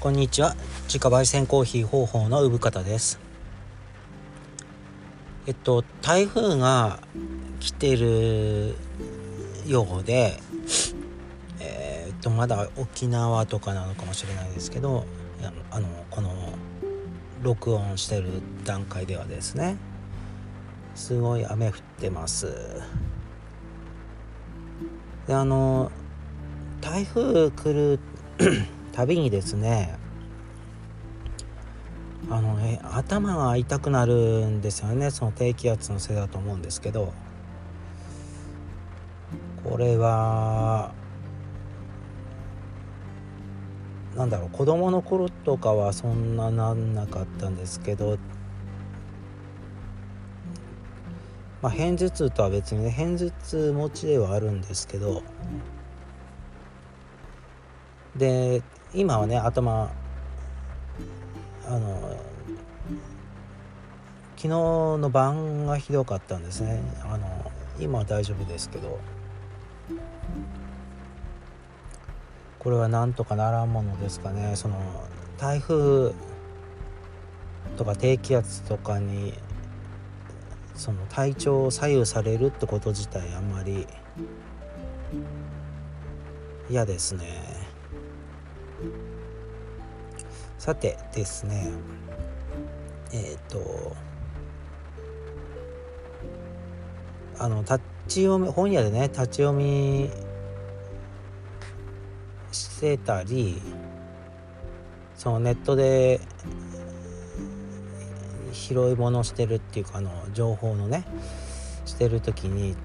こんにちは。自家焙煎コーヒー方法の産方です。えっと台風が来てるようでえー、っとまだ沖縄とかなのかもしれないですけどあのこの録音してる段階ではですねすごい雨降ってます。であの台風来るたびにですねあのね頭が痛くなるんですよね。その低気圧のせいだと思うんですけどこれはなんだろう子供の頃とかはそんななんなかったんですけどまあ片頭痛とは別にね片頭痛持ちではあるんですけどで今はね頭あの昨日の晩がひどかったんですね。あの今は大丈夫ですけど。これはなんとかならんものですかね。その台風とか低気圧とかにその体調を左右されるってこと自体あんまり嫌ですね。さてですねえっ、ー、とあの立ち読み本屋でね立ち読みしてたりそのネットで拾い物してるっていうかあの情報のねしてる時に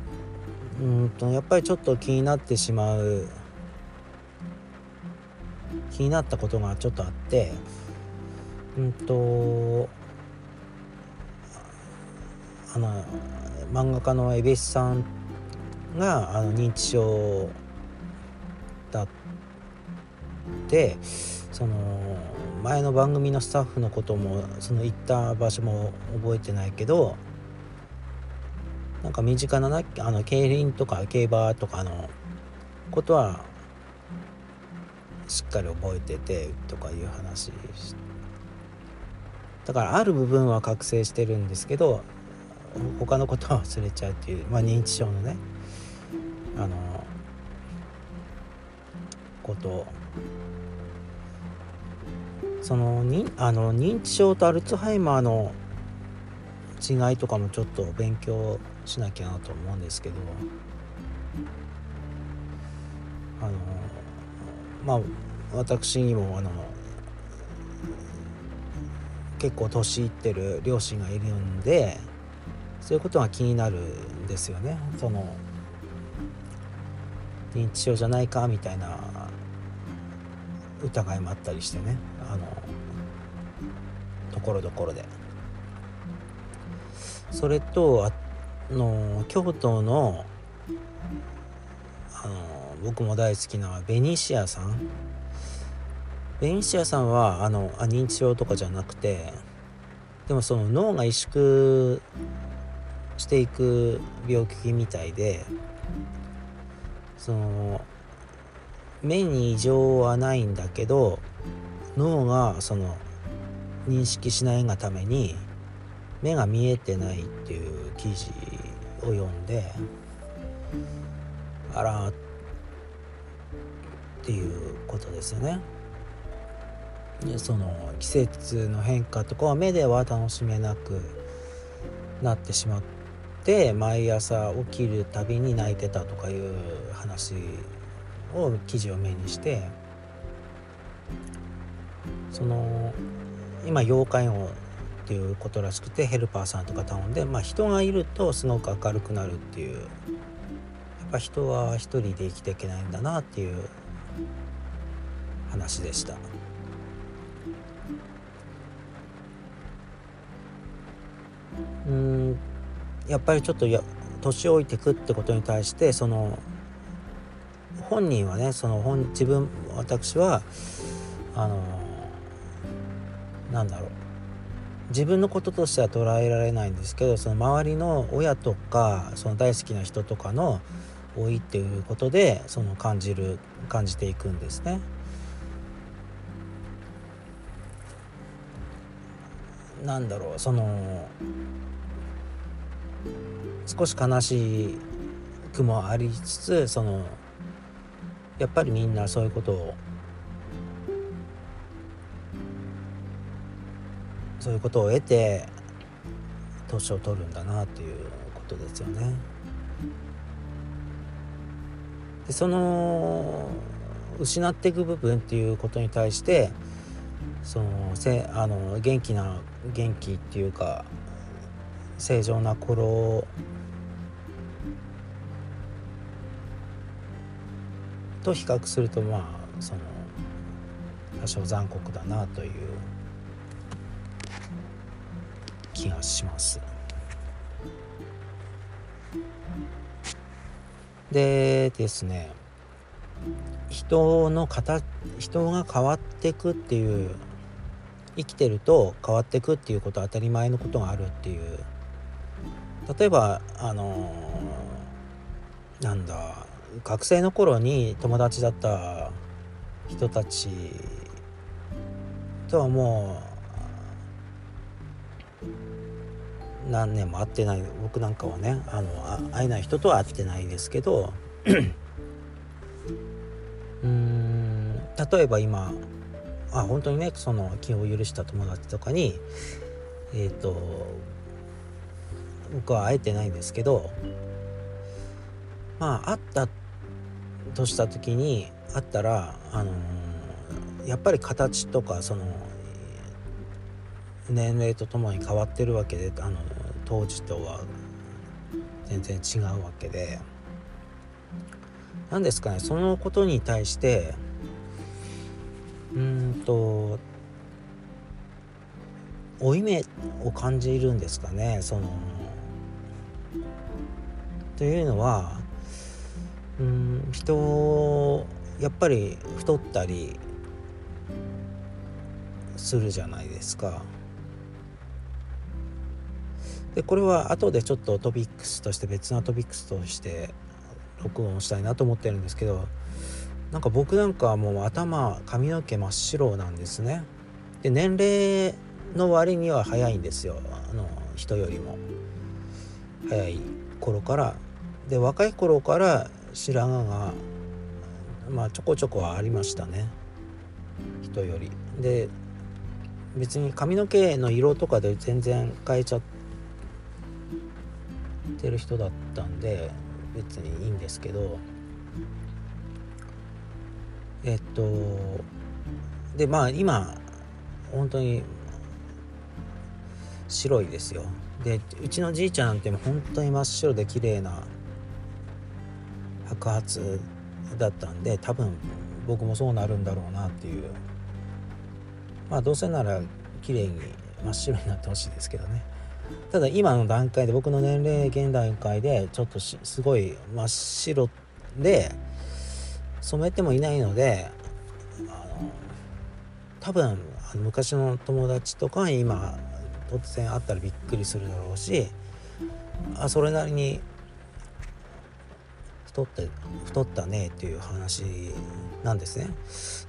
うんとやっぱりちょっと気になってしまう気になったことがちょっとあってうんとあの漫画家の蛭子さんがあの認知症だってその前の番組のスタッフのこともその行った場所も覚えてないけどなんか身近ななあの競輪とか競馬とかのことはしっかり覚えててとかいう話だからある部分は覚醒してるんですけど他のことは忘れちゃうっていう、まあ、認知症のねあのこと。そのにあの認知症とアルツハイマーの違いとかもちょっと勉強しなきゃなと思うんですけどあのまあ私にもあの結構年いってる両親がいるんでそういうことが気になるんですよね。その認知症じゃないかみたいな疑いもあったりしてね。あのところどころで。それとあの京都のあの僕も大好きなベニシアさん。ベニシアさんはあのあ認知症とかじゃなくてでもその脳が萎縮していく病気みたいでその目に異常はないんだけど脳がその認識しないがために目が見えてないっていう記事を読んであらっていうことですよね。その季節の変化とかは目では楽しめなくなってしまって毎朝起きるたびに泣いてたとかいう話を記事を目にしてその今要介護っていうことらしくてヘルパーさんとか頼んで、まあ、人がいるとすごく明るくなるっていうやっぱ人は一人で生きていけないんだなっていう話でした。うんやっぱりちょっとや年老いてくってことに対してその本人はねその本自分私はあのなんだろう自分のこととしては捉えられないんですけどその周りの親とかその大好きな人とかの老いっていうことでその感じる感じていくんですね。なんだろうその少し悲しくもありつつそのやっぱりみんなそういうことをそういうことを得て年を取るんだなということですよね。でその失っていく部分っていうことに対してそのせあの元気な元気っていうか正常な頃と比較するとまあその多少残酷だなという気がします。でですね人の形人が変わっていくっていう生きてると変わっていくっていうことは当たり前のことがあるっていう。例えばあのなんだ学生の頃に友達だった人たちとはもう何年も会ってない僕なんかはねあの会えない人とは会ってないですけどうん例えば今あ本当にねその気を許した友達とかにえっ、ー、と僕は会えてないんですけどまあ会ったとした時に会ったらあのー、やっぱり形とかその年齢とともに変わってるわけであの当時とは全然違うわけで。何ですかねそのことに対してうんと負い目を感じるんですかねそのというのはうん人やっぱり太ったりするじゃないですか。でこれは後でちょっとトピックスとして別なトピックスとして録音したいなと思ってるんですけどなんか僕なんかはもう頭髪の毛真っ白なんですね。で年齢の割には早いんですよ。あの人よりも。早い頃から。で若い頃から白髪がまあちょこちょこはありましたね。人より。で別に髪の毛の色とかで全然変えちゃっててる人だったんで別にいいんですけどえっとでまあ今本当に白いですよ。でうちのじいちゃんなんて本当に真っ白で綺麗な白髪だったんで多分僕もそうなるんだろうなっていう。まあどうせなら綺麗に真っ白になってほしいですけどね。ただ今の段階で僕の年齢現段階でちょっとすごい真っ白で染めてもいないのであの多分あの昔の友達とか今突然会ったらびっくりするだろうしあそれなりに太って太ったねっていう話なんですね。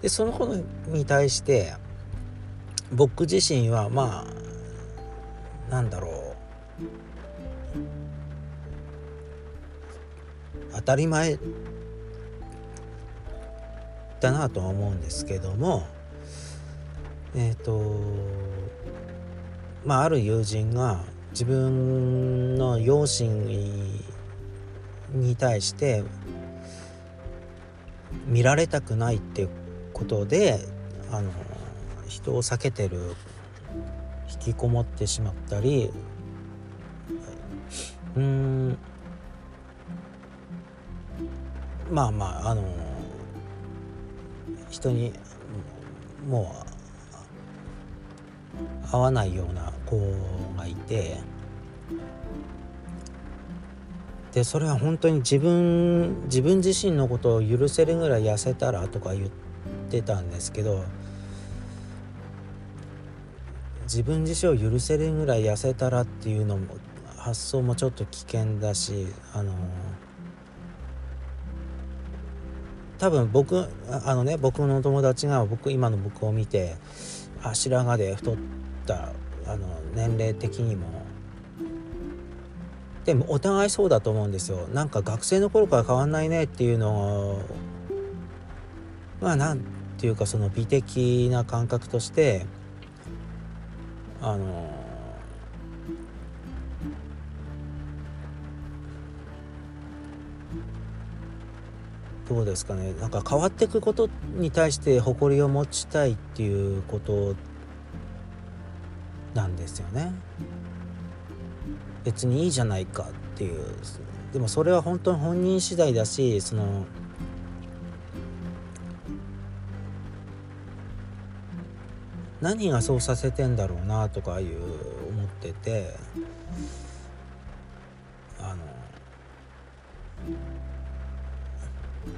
でそのことに対して僕自身はまあなんだろう。当たり前だなとは思うんですけどもえっ、ー、とまあある友人が自分の両親に対して見られたくないってことであの人を避けてる引きこもってしまったりうん。まあまああの人にもう会わないような子がいてでそれは本当に自分自分自身のことを許せるぐらい痩せたらとか言ってたんですけど自分自身を許せるぐらい痩せたらっていうのも発想もちょっと危険だしあの多分僕あのね僕の友達が僕今の僕を見てあ白髪で太ったあの年齢的にも。でもお互いそうだと思うんですよ。なんか学生の頃から変わんないねっていうのをまあなんていうかその美的な感覚としてあのどうですかねなんか変わっていくことに対して誇りを持ちたいっていうことなんですよね。別にいいじゃないかっていうでもそれは本当に本人次第だしその何がそうさせてんだろうなとかいう思っててあの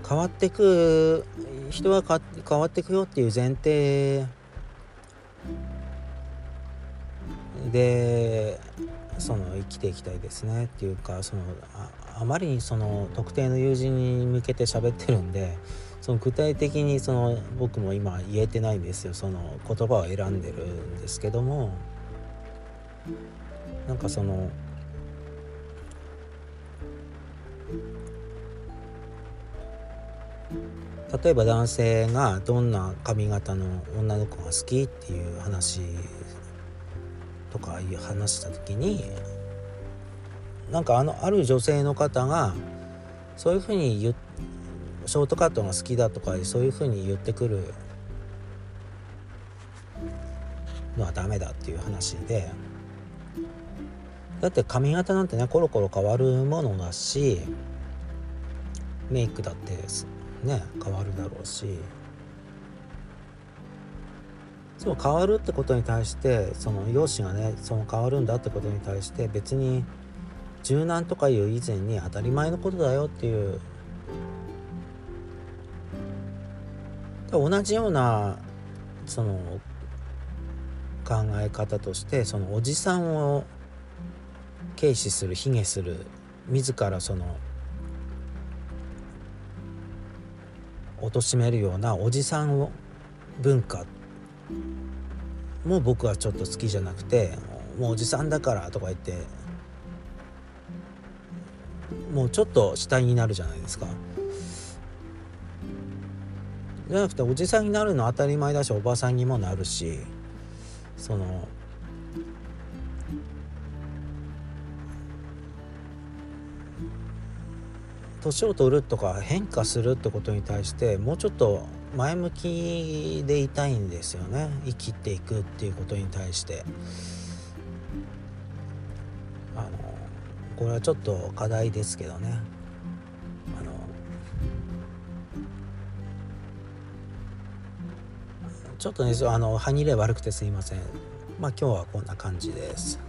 変わってく人は変わってくよっていう前提でその生きていきたいですねっていうかそのあまりにその特定の友人に向けて喋ってるんでその具体的にその僕も今言えてないんですよ。その言葉を選んでるんですけども。なんかその例えば男性がどんな髪型の女の子が好きっていう話とかいう話した時になんかあのある女性の方がそういうふうに言ショートカットが好きだとかそういうふうに言ってくるのはダメだっていう話で。だって髪型なんてねコロコロ変わるものだしメイクだってね変わるだろうし。そう変わるってことに対してその容姿がねその変わるんだってことに対して別に柔軟とかいう以前に当たり前のことだよっていう同じようなその考え方としてそのおじさんを軽視する卑下する自らその貶めるようなおじさんを文化も僕はちょっと好きじゃなくてもうおじさんだからとか言ってもうちょっと死体になるじゃないですか。じゃなくておじさんになるの当たり前だしおばさんにもなるしその年を取るとか変化するってことに対してもうちょっと前向きでいたいんですよね。生きていくっていうことに対して。あのこれはちょっと課題ですけどね。ちょっとねあの歯切れ悪くてすいません。まあ今日はこんな感じです。